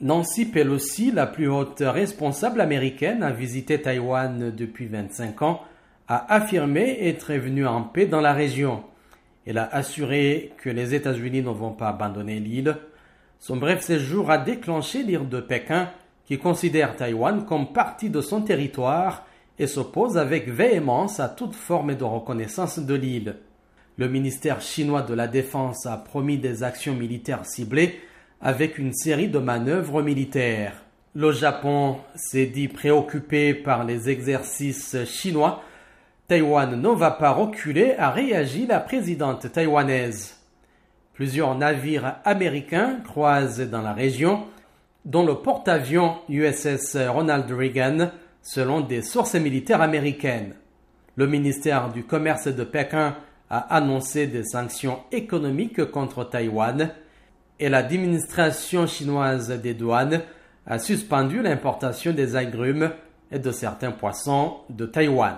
Nancy Pelosi, la plus haute responsable américaine à visiter Taïwan depuis 25 ans, a affirmé être venue en paix dans la région. Elle a assuré que les États-Unis ne vont pas abandonner l'île. Son bref séjour a déclenché l'ire de Pékin, qui considère Taïwan comme partie de son territoire et s'oppose avec véhémence à toute forme de reconnaissance de l'île. Le ministère chinois de la Défense a promis des actions militaires ciblées avec une série de manœuvres militaires. Le Japon s'est dit préoccupé par les exercices chinois. Taïwan ne va pas reculer, a réagi la présidente taïwanaise. Plusieurs navires américains croisent dans la région, dont le porte-avions USS Ronald Reagan, selon des sources militaires américaines. Le ministère du Commerce de Pékin a annoncé des sanctions économiques contre Taïwan et l'administration chinoise des douanes a suspendu l'importation des agrumes et de certains poissons de Taïwan.